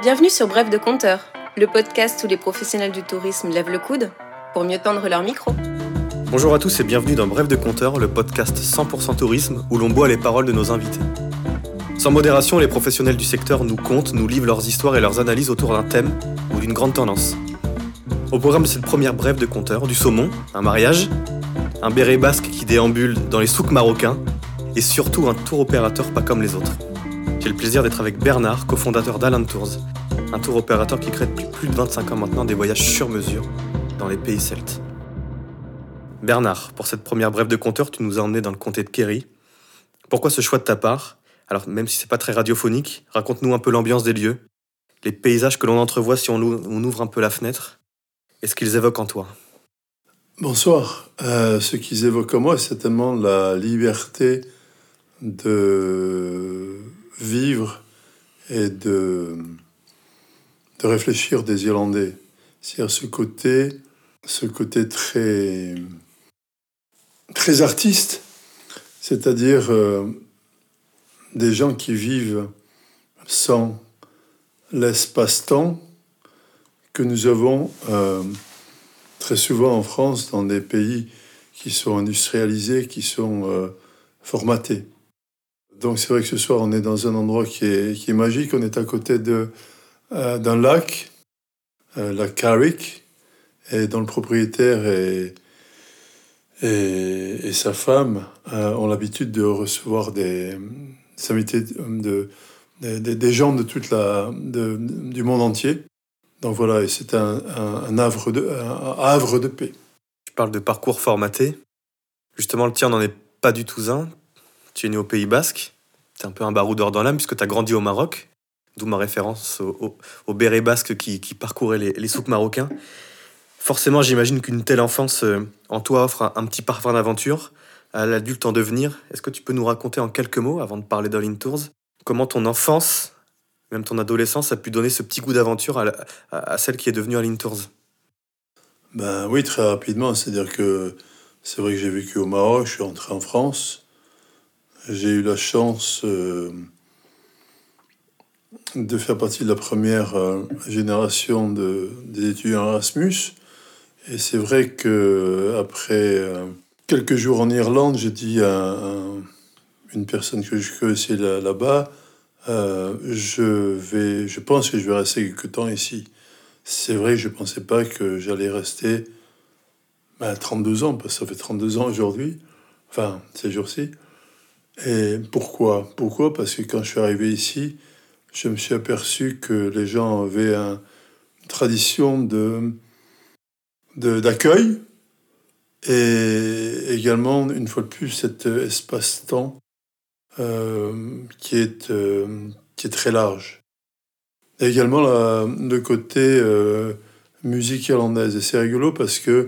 Bienvenue sur Bref de Compteur, le podcast où les professionnels du tourisme lèvent le coude pour mieux tendre leur micro. Bonjour à tous et bienvenue dans Bref de Compteur, le podcast 100% tourisme où l'on boit les paroles de nos invités. Sans modération, les professionnels du secteur nous comptent, nous livrent leurs histoires et leurs analyses autour d'un thème ou d'une grande tendance. Au programme de cette première brève de compteur, du saumon, un mariage, un béret basque qui déambule dans les souks marocains et surtout un tour opérateur pas comme les autres. J'ai le plaisir d'être avec Bernard, cofondateur d'Alan Tours, un tour opérateur qui crée depuis plus de 25 ans maintenant des voyages sur mesure dans les pays celtes. Bernard, pour cette première brève de compteur, tu nous as emmené dans le comté de Kerry. Pourquoi ce choix de ta part? Alors, même si c'est pas très radiophonique, raconte-nous un peu l'ambiance des lieux, les paysages que l'on entrevoit si on ouvre un peu la fenêtre, et ce qu'ils évoquent en toi. Bonsoir. Euh, ce qu'ils évoquent en moi, c'est certainement la liberté de vivre et de, de réfléchir des Irlandais. C'est-à-dire ce côté, ce côté très, très artiste, c'est-à-dire euh, des gens qui vivent sans l'espace-temps que nous avons euh, très souvent en France dans des pays qui sont industrialisés, qui sont euh, formatés. Donc c'est vrai que ce soir, on est dans un endroit qui est, qui est magique. On est à côté euh, d'un lac, euh, lac Carrick, et dont le propriétaire et, et, sa femme euh, ont l'habitude de recevoir des, des de, des gens de toute la, du monde entier. Donc voilà, c'est un, un, havre de, un havre de paix. Tu parles de parcours formaté. Justement, le tien n'en est pas du tout un. Tu es né au Pays Basque. Tu es un peu un baroudeur dans l'âme puisque tu as grandi au Maroc. D'où ma référence au, au, béret basque qui, qui parcourait les, les, souks marocains. Forcément, j'imagine qu'une telle enfance euh, en toi offre un, petit parfum d'aventure à l'adulte en devenir. Est-ce que tu peux nous raconter en quelques mots, avant de parler d'All Tours, comment ton enfance, même ton adolescence, a pu donner ce petit goût d'aventure à, celle qui est devenue All Tours? Ben oui, très rapidement. C'est-à-dire que c'est vrai que j'ai vécu au Maroc, je suis entré en France. J'ai eu la chance euh, de faire partie de la première euh, génération de, des étudiants Erasmus. Et c'est vrai que après euh, quelques jours en Irlande, j'ai dit à, une personne que je connaissais là-bas, je vais, je pense que je vais rester quelque temps ici. C'est vrai que je ne pensais pas que j'allais rester ben, 32 ans, parce que ça fait 32 ans aujourd'hui, enfin ces jours-ci. Et pourquoi? Pourquoi? Parce que quand je suis arrivé ici, je me suis aperçu que les gens avaient une tradition de d'accueil et également, une fois de plus, cet espace-temps euh, qui, est, euh, qui est très large. Et également le côté euh, musique irlandaise. Et c'est rigolo parce que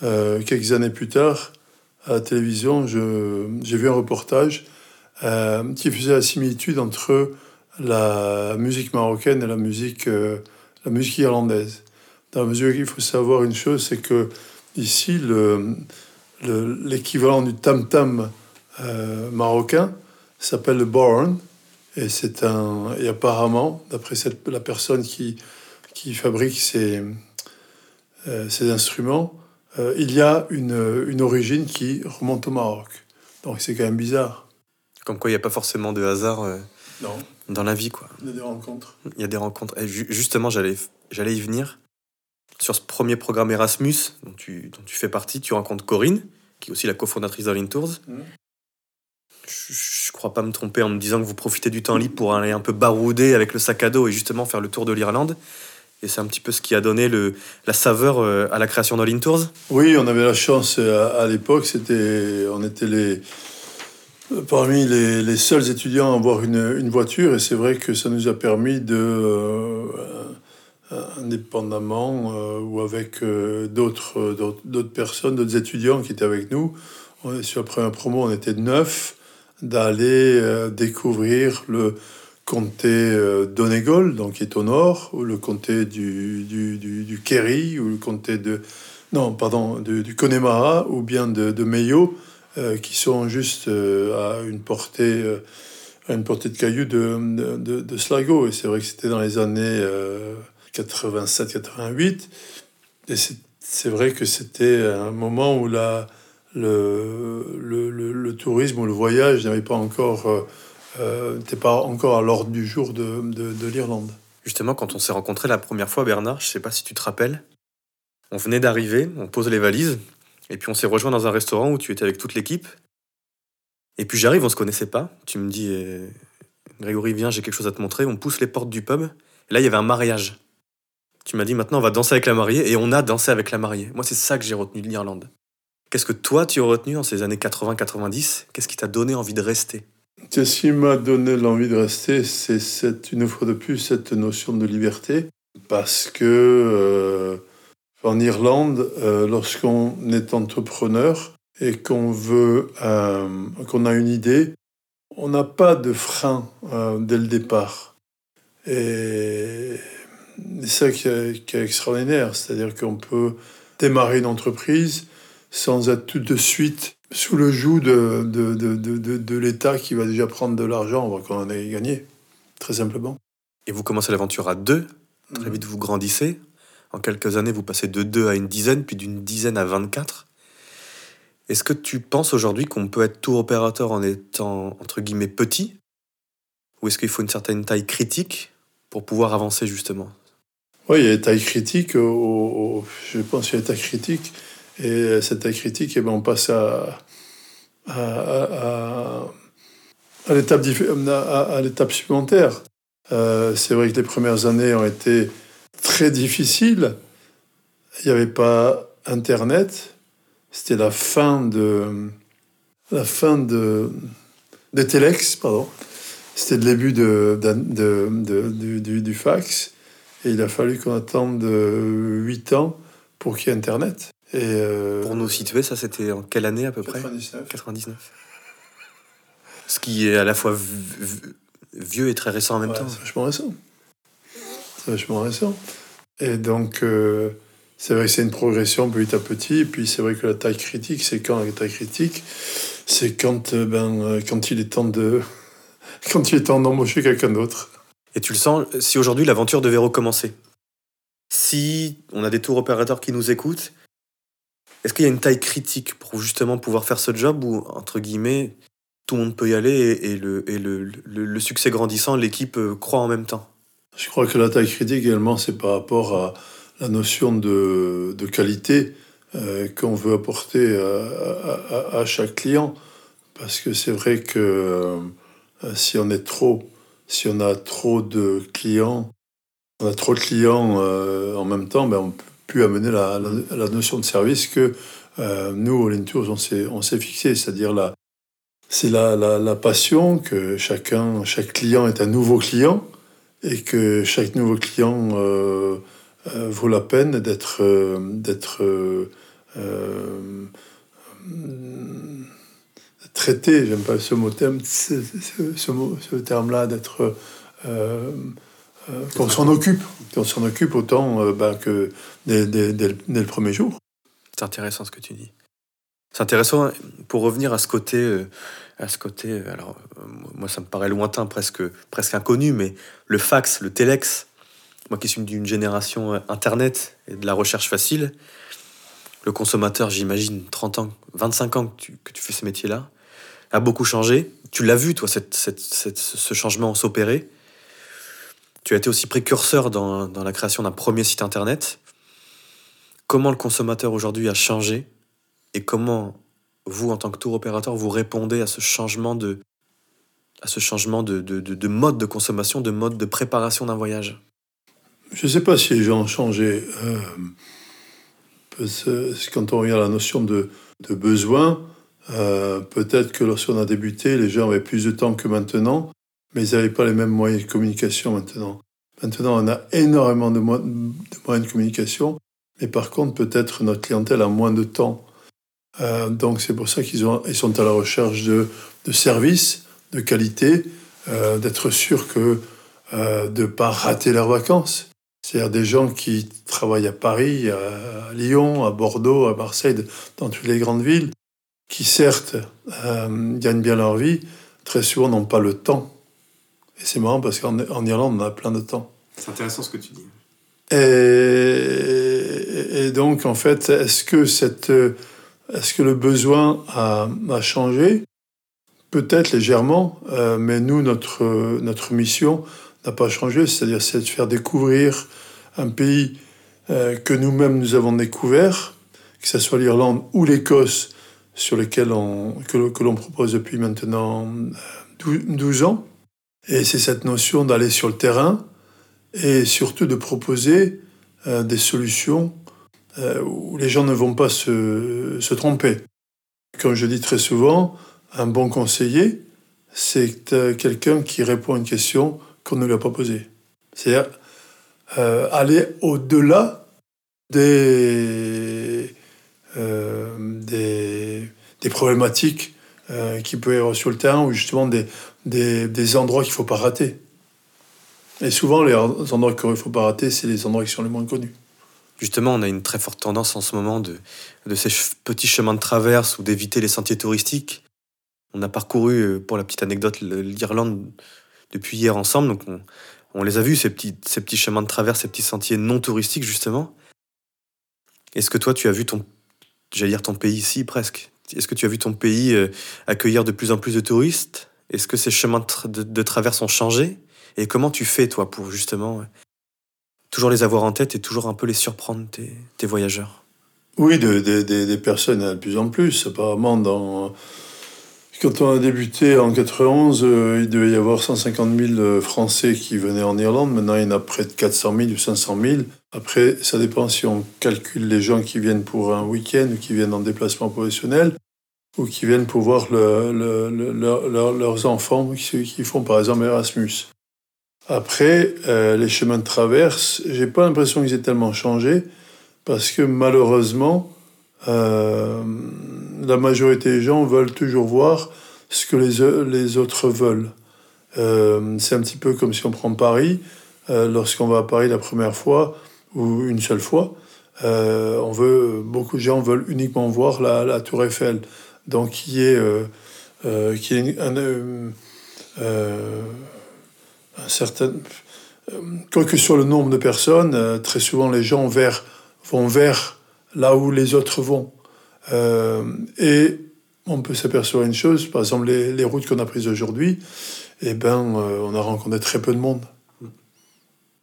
quelques années plus tard, à la télévision, j'ai vu un reportage euh, qui faisait la similitude entre la musique marocaine et la musique, euh, la musique irlandaise. Dans la mesure qu'il faut savoir une chose, c'est que ici, l'équivalent le, du tam-tam euh, marocain s'appelle le born. Et, un, et apparemment, d'après la personne qui, qui fabrique ces, ces instruments, euh, il y a une, une, origine qui remonte au Maroc. Donc c'est quand même bizarre. Comme quoi il n'y a pas forcément de hasard euh, non. dans la vie. Quoi. Il y a des rencontres. Il y a des rencontres. Et justement, j'allais, y venir. Sur ce premier programme Erasmus dont tu, dont tu fais partie, tu rencontres Corinne, qui est aussi la cofondatrice d'All Tours. Mmh. Je ne crois pas me tromper en me disant que vous profitez du temps libre pour aller un peu barouder avec le sac à dos et justement faire le tour de l'Irlande. Et c'est un petit peu ce qui a donné le, la saveur euh, à la création d'All Tours. Oui, on avait la chance euh, à, l'époque, c'était, on était les, parmi les, les, seuls étudiants à avoir une, une voiture, et c'est vrai que ça nous a permis de, euh, indépendamment ou avec d'autres, d'autres personnes, d'autres étudiants qui étaient avec nous, on, sur la première promo, on était neuf, d'aller découvrir le, comté euh, d'Onegol, donc qui est au nord, ou le comté du, du, du, Kerry, ou le comté de... Non, pardon, du Connemara, ou bien de, de Mayo, euh, qui sont juste euh, à une portée à une portée de cailloux de, de, Sligo. Et c'est vrai que c'était dans les années 87-88. Et c'est vrai que c'était un moment où la, le, le, le, tourisme ou le voyage n'avait pas encore, euh, n'était pas encore à l'ordre du jour de, de, de l'Irlande. Justement, quand on s'est rencontrés la première fois, Bernard, je ne sais pas si tu te rappelles, on venait d'arriver, on pose les valises, et puis on s'est rejoint dans un restaurant où tu étais avec toute l'équipe. Et puis j'arrive, on se connaissait pas. Tu me dis, eh, Grégory, viens, j'ai quelque chose à te montrer. On pousse les portes du pub. Et là, il y avait un mariage. Tu m'as dit, maintenant, on va danser avec la mariée. Et on a dansé avec la mariée. Moi, c'est ça que j'ai retenu de l'Irlande. Qu'est-ce que toi, tu as retenu en ces années 80-90 Qu'est-ce qui t'a donné envie de rester? Ce qui m'a donné l'envie de rester, c'est une fois de plus cette notion de liberté. Parce que euh, en Irlande, euh, lorsqu'on est entrepreneur et qu'on veut, euh, qu'on a une idée, on n'a pas de frein dès le départ. Et c'est ça qui est, extraordinaire, c'est-à-dire qu'on peut démarrer une entreprise sans être tout de suite sous le joug de, de, de, de, l'État qui va déjà prendre de l'argent qu'on en ait gagné, très simplement. Et vous commencez l'aventure à deux, très mm. vite vous grandissez. En quelques années, vous passez de deux à une dizaine, puis d'une dizaine à 24. Est-ce que tu penses aujourd'hui qu'on peut être tour opérateur en étant, entre guillemets, petit? Ou est-ce qu'il faut une certaine taille critique pour pouvoir avancer justement? Oui, il y a une taille critique. je pense qu'il y a une taille critique. Et cette taille critique, eh ben, on passe à, à, à, l'étape supplémentaire. Euh, c'est vrai que les premières années ont été très difficiles. Il n'y avait pas Internet. C'était la fin de la fin de des Telex, pardon. C'était le début de, de, de, du, du, fax. Et il a fallu qu'on attende 8 ans pour qu'il y ait Internet. Et euh, Pour nous situer, ça c'était en quelle année à peu près? 99. Ce qui est à la fois vieux et très récent en même temps. C'est vachement récent. C'est vachement récent. Et donc, euh, c'est vrai que c'est une progression petit à petit. Et puis, c'est vrai que la taille critique, c'est quand la taille critique C'est quand, euh, ben, quand il est temps de. quand il est temps d'embaucher quelqu'un d'autre. Et tu le sens, si aujourd'hui l'aventure devait recommencer, si on a des tours opérateurs qui nous écoutent, est-ce qu'il y a une taille critique pour justement pouvoir faire ce job ou, entre guillemets, tout le monde peut y aller et, le, et le, le, succès grandissant, l'équipe euh, croit en même temps? Je crois que la taille critique également, c'est par rapport à la notion de, de qualité euh, qu'on veut apporter à, à, chaque client. Parce que c'est vrai que euh, si on est trop, si on a trop de clients, on a trop de clients en même temps, ben on peut pu amener la, notion de service que euh, nous, au Lintours, on s'est, on s'est fixé, c'est-à-dire la, c'est la, la, passion que chacun, chaque client est un nouveau client et que chaque nouveau client euh, euh, vaut la peine d'être, d'être traité, j'aime pas ce mot, thème, ce, ce, ce terme-là, d'être qu'on s'en occupe, qu'on s'en occupe autant euh, bah, que dès, le premier jour. C'est intéressant ce que tu dis. C'est intéressant pour revenir à ce côté, euh, à ce côté. Alors moi, ça me paraît lointain, presque, presque inconnu, mais le fax, le telex. Moi qui suis d'une génération internet et de la recherche facile, le consommateur, j'imagine, 30 ans, 25 ans que tu, que tu fais ce métier-là, a beaucoup changé. Tu l'as vu, toi, cette, cette, ce changement s'opérer? Tu as été aussi précurseur dans, dans la création d'un premier site internet. Comment le consommateur aujourd'hui a changé et comment vous, en tant que tour opérateur, vous répondez à ce changement de, à ce changement de, de, de, mode de consommation, de mode de préparation d'un voyage? Je ne sais pas si les gens ont changé. Euh, quand on regarde la notion de, besoin, euh, peut-être que lorsqu'on a débuté, les gens avaient plus de temps que maintenant mais ils n'avaient pas les mêmes moyens de communication maintenant. Maintenant, on a énormément de, moyens de communication, mais par contre, peut-être notre clientèle a moins de temps. Euh, donc c'est pour ça qu'ils ils sont à la recherche de, de services de qualité, euh, d'être sûr que euh, de ne pas rater leurs vacances. C'est-à-dire des gens qui travaillent à Paris, à Lyon, à Bordeaux, à Marseille, dans toutes les grandes villes, qui certes gagnent bien leur vie, très souvent n'ont pas le temps. Et c'est marrant parce qu'en en Irlande, on a plein de temps. C'est intéressant ce que tu dis. Et, et donc, en fait, est-ce que, cette, est-ce que le besoin a, a changé? Peut-être légèrement, euh, mais nous, notre, notre mission n'a pas changé, c'est-à-dire c'est de faire découvrir un pays euh, que nous-mêmes nous avons découvert, que ce soit l'Irlande ou l'Écosse, sur lesquels on, que, que l'on propose depuis maintenant 12 euh, ans. Et c'est cette notion d'aller sur le terrain et surtout de proposer des solutions où les gens ne vont pas se, se tromper. Comme je dis très souvent, un bon conseiller, c'est quelqu'un qui répond à une question qu'on ne lui a pas posée. C'est-à-dire euh, aller au-delà euh, des, des, problématiques euh, qui peuvent y avoir sur le terrain ou justement des, des, endroits qu'il ne faut pas rater. Et souvent, les endroits qu'il ne faut pas rater, c'est les endroits qui sont les moins connus. Justement, on a une très forte tendance en ce moment de, de ces petits chemins de traverse ou d'éviter les sentiers touristiques on a parcouru, euh, pour la petite anecdote, l'Irlande depuis hier ensemble. Donc on, les a vus, ces petits, ces petits chemins de travers, ces petits sentiers non touristiques, justement. Est-ce que toi, tu as vu ton, j'allais dire ton pays ici presque? Est-ce que tu as vu ton pays euh, accueillir de plus en plus de touristes? Est-ce que ces chemins de, travers ont changé? Et comment tu fais, toi, pour justement toujours les avoir en tête et toujours un peu les surprendre, tes, voyageurs? Oui, des personnes de plus en plus. Apparemment, quand on a débuté en 91, euh, il devait y avoir 150 000 euh, Français qui venaient en Irlande. Maintenant, il y en a près de 400 000 ou 500 000. Après, ça dépend si on calcule les gens qui viennent pour un week-end ou qui viennent en déplacement professionnel ou qui viennent pour voir leurs enfants qui, font par exemple Erasmus. Après, euh, les chemins de traverse, j'ai pas l'impression qu'ils aient tellement changé parce que malheureusement, euh, la majorité des gens veulent toujours voir ce que les, les autres veulent. Euh, c'est un petit peu comme si on prend Paris. Euh, lorsqu'on va à Paris la première fois ou une seule fois, on veut, beaucoup de gens veulent uniquement voir la, la Tour Eiffel. Donc, qui est, qui est un, un certain. Quoique sur le nombre de personnes, très souvent les gens vers, vont vers là où les autres vont. Euh, et on peut s'apercevoir une chose, par exemple les, routes qu'on a prises aujourd'hui, eh ben, euh, on a rencontré très peu de monde.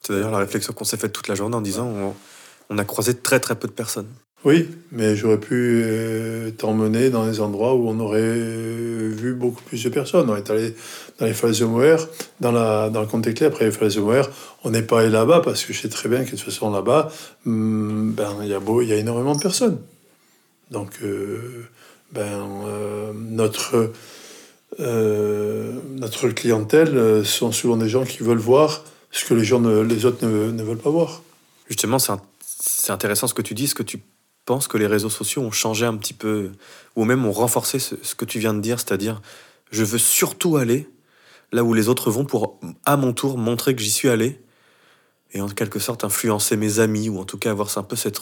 C'est d'ailleurs la réflexion qu'on s'est faite toute la journée en disant on, a croisé très très peu de personnes. Oui, mais j'aurais pu euh, t'emmener dans des endroits où on aurait vu beaucoup plus de personnes. On est allé dans les falaises de dans, dans le comte éclair, après les falaises de. On n'est pas allé là-bas parce que je sais très bien que de toute façon là-bas, hmm, ben, il y, a y a énormément de personnes. Donc, euh, ben, euh, notre, notre clientèle sont souvent des gens qui veulent voir ce que les, gens les autres ne, ne veulent pas voir. Justement, c'est intéressant ce que tu dis, ce que tu pense que les réseaux sociaux ont changé un petit peu, ou même ont renforcé ce, que tu viens de dire, c'est-à-dire je veux surtout aller là où les autres vont pour, à mon tour, montrer que j'y suis allé et en quelque sorte influencer mes amis, ou en tout cas avoir un peu cette,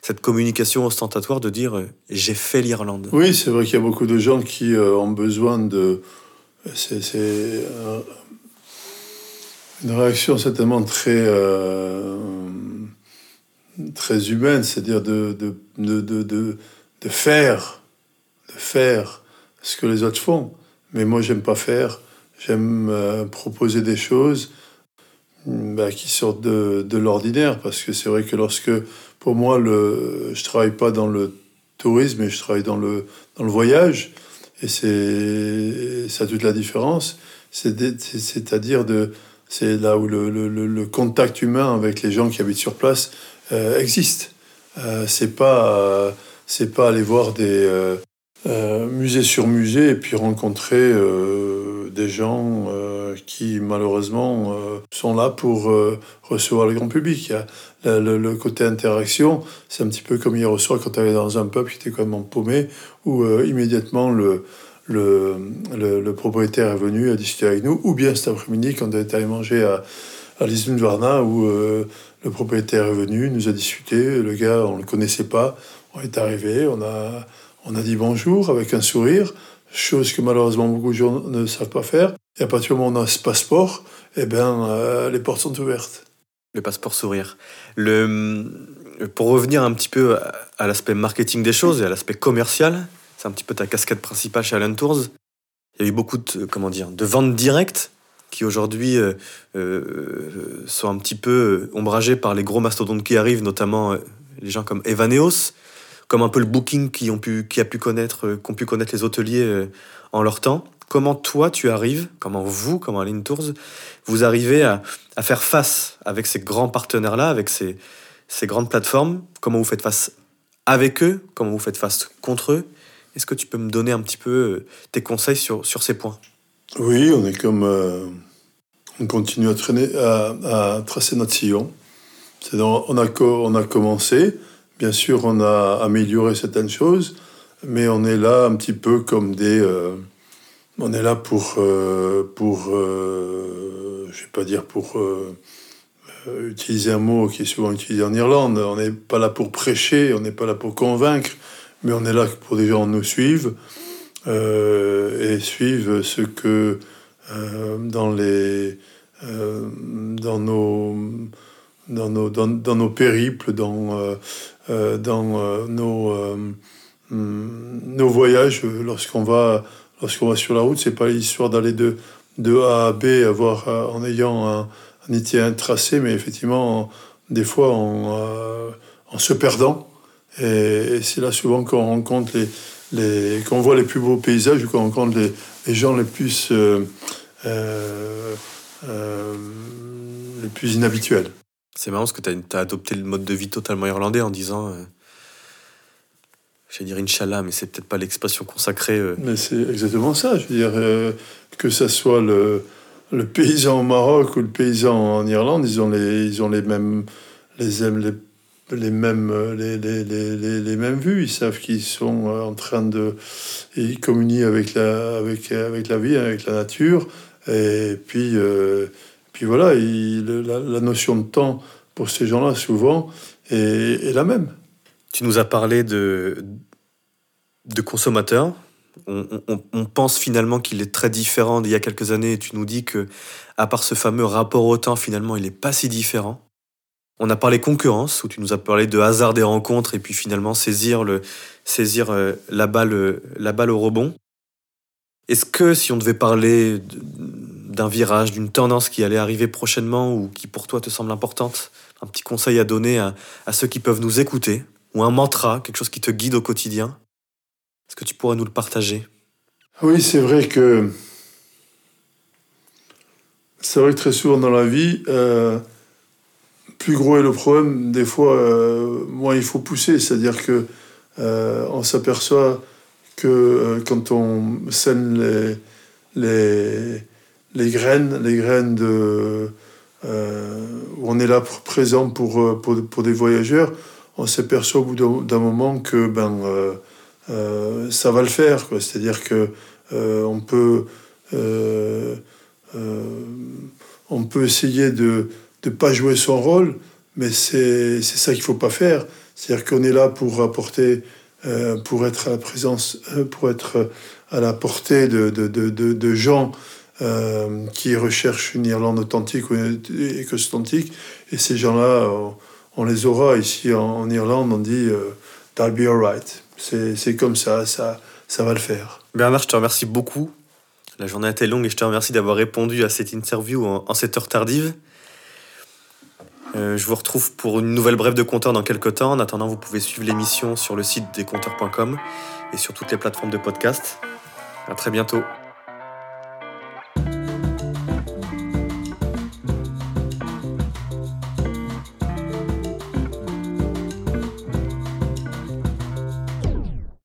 cette communication ostentatoire de dire euh, j'ai fait l'Irlande. Oui, c'est vrai qu'il y a beaucoup de gens qui euh, ont besoin de. C'est euh, une réaction certainement très très humaine, c'est-à-dire de, de, de, de, de faire, de faire ce que les autres font. Mais moi, j'aime pas faire. J'aime euh, proposer des choses bah, qui sortent de, de l'ordinaire, parce que c'est vrai que lorsque, pour moi, le, je travaille pas dans le tourisme, mais je travaille dans le, dans le voyage, et c'est ça toute la différence. C'est-à-dire de, c'est là où le, le, contact humain avec les gens qui habitent sur place euh, existe. Euh, c'est pas euh, c'est pas aller voir des musées sur musées et puis rencontrer des gens qui malheureusement sont là pour recevoir le grand public. Le, côté interaction, c'est un petit peu comme hier au soir quand tu allais dans un pub qui était complètement paumé, où immédiatement le, le, le, propriétaire est venu à discuter avec nous, ou bien cet après-midi quand on est allé manger à, à Varna, où le propriétaire est venu, nous a discuté. Le gars, on ne le connaissait pas. On est arrivé, on a, on a dit bonjour avec un sourire. chose que malheureusement beaucoup de gens ne savent pas faire. Et à partir du moment où on a ce passeport, eh bien, euh, les portes sont ouvertes. Le passeport sourire. Le, pour revenir un petit peu à, l'aspect marketing des choses et à l'aspect commercial, c'est un petit peu ta casquette principale chez Allen Tours. Il y a eu beaucoup de, comment dire, de ventes directes qui aujourd'hui euh, euh, sont un petit peu ombragées par les gros mastodontes qui arrivent, notamment les gens comme Evaneos, comme un peu le booking qui, a pu connaître, qu'ont pu connaître les hôteliers en leur temps. Comment toi tu arrives, comment vous, comme Aline Tours, vous arrivez à, faire face avec ces grands partenaires-là, avec ces grandes plateformes? Comment vous faites face avec eux? Comment vous faites face contre eux? Est-ce que tu peux me donner un petit peu euh, tes conseils sur, sur ces points? Oui, on est comme. Euh, on continue à, traîner, à, tracer notre sillon. On a, on a commencé, bien sûr, on a amélioré certaines choses, mais on est là un petit peu comme des. Euh, on est là pour, pour je vais pas dire pour utiliser un mot qui est souvent utilisé en Irlande. On n'est pas là pour prêcher, on n'est pas là pour convaincre, mais on est là pour des gens nous suivent et suivent ce que dans les dans nos dans nos, dans, dans nos périples, dans, dans nos, nos voyages, lorsqu'on va lorsqu'on va sur la route, c'est pas l'histoire d'aller de, de A à B avoir, euh, en ayant un, un tracé, mais effectivement, des fois en, euh, en se perdant. Et, c'est là souvent qu'on rencontre les, les qu'on voit les plus beaux paysages, qu'on rencontre les, les, gens les plus, euh, les plus inhabituels. C'est marrant parce que tu as, as, adopté le mode de vie totalement irlandais en disant J'allais dire Inch'Allah, mais c'est peut-être pas l'expression consacrée. Euh. Mais c'est exactement ça. Je veux dire, euh, que ce soit le, le, paysan au Maroc ou le paysan en Irlande, ils ont les, ils ont les mêmes, les, les, les mêmes, les, les, les, les, mêmes vues. Ils savent qu'ils sont euh, en train de. Ils communient avec la, avec, avec la vie, avec la nature. Et puis, puis voilà, la, la, notion de temps pour ces gens-là, souvent, est, la même. Tu nous as parlé de, de consommateurs. On, pense finalement qu'il est très différent d'il y a quelques années et tu nous dis que, à part ce fameux rapport au temps, finalement, il n'est pas si différent. On a parlé concurrence, où tu nous as parlé de hasard des rencontres et puis finalement saisir, le, saisir euh, la, balle, la balle au rebond. Est-ce que si on devait parler d'un virage, d'une tendance qui allait arriver prochainement ou qui pour toi te semble importante, un petit conseil à donner à ceux qui peuvent nous écouter ou un mantra, quelque chose qui te guide au quotidien Est-ce que tu pourrais nous le partager? Oui, c'est vrai que c'est vrai que très souvent dans la vie, euh, plus gros est le problème, des fois, euh, moins il faut pousser. C'est-à-dire que euh, on s'aperçoit que quand on sème les, les, les, graines, les graines de, on est là présent pour, pour, pour des voyageurs, on s'aperçoit au bout d'un moment que ben, euh, euh, ça va le faire. C'est-à-dire que euh, on, peut, on peut essayer de ne pas jouer son rôle, mais c'est ça qu'il ne faut pas faire. C'est-à-dire qu'on est là pour apporter, pour être à la présence, pour être à la portée de, de, de, de gens qui recherchent une Irlande authentique ou authentique. Et ces gens-là, on les aura ici en, Irlande, on dit euh, That'll be alright. C'est comme ça, ça, ça va le faire. Bernard, je te remercie beaucoup. La journée a été longue et je te remercie d'avoir répondu à cette interview en, cette heure tardive. Euh, je vous retrouve pour une nouvelle brève de compteur dans quelques temps. En attendant, vous pouvez suivre l'émission sur le site descompteurs.com et sur toutes les plateformes de podcast. À très bientôt.